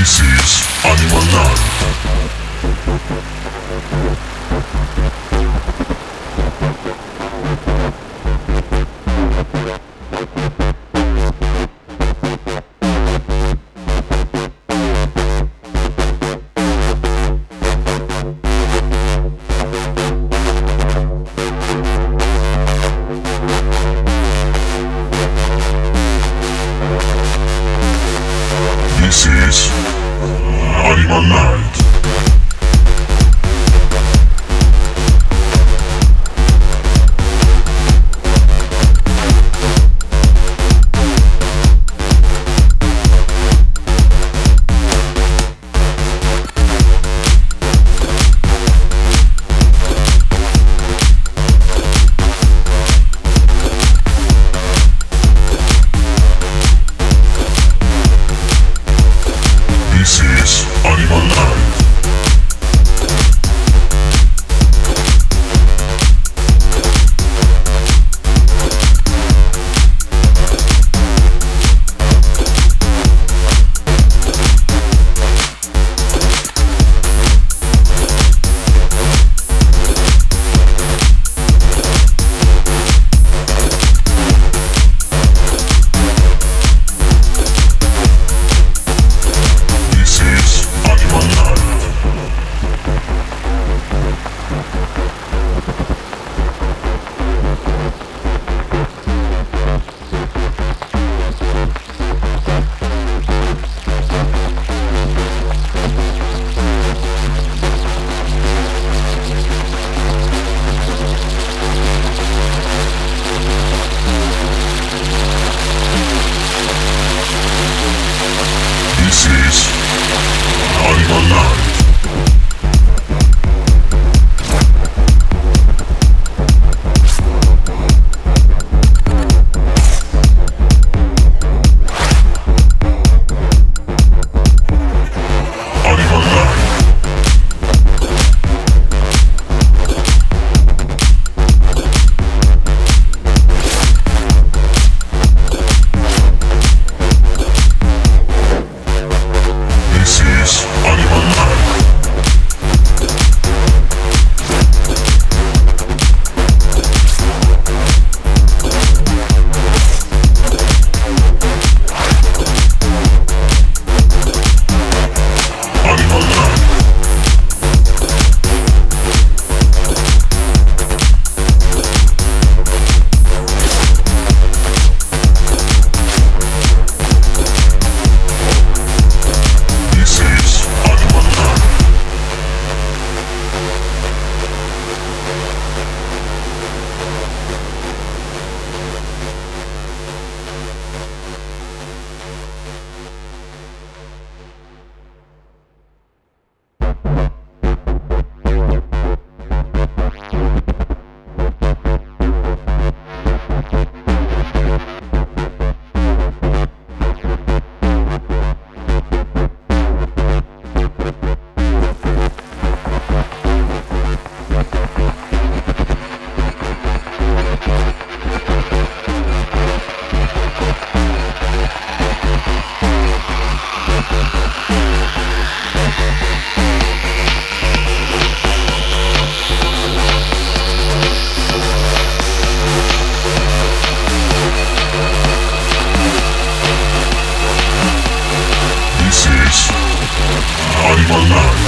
This is Animal land. Nazis. for love.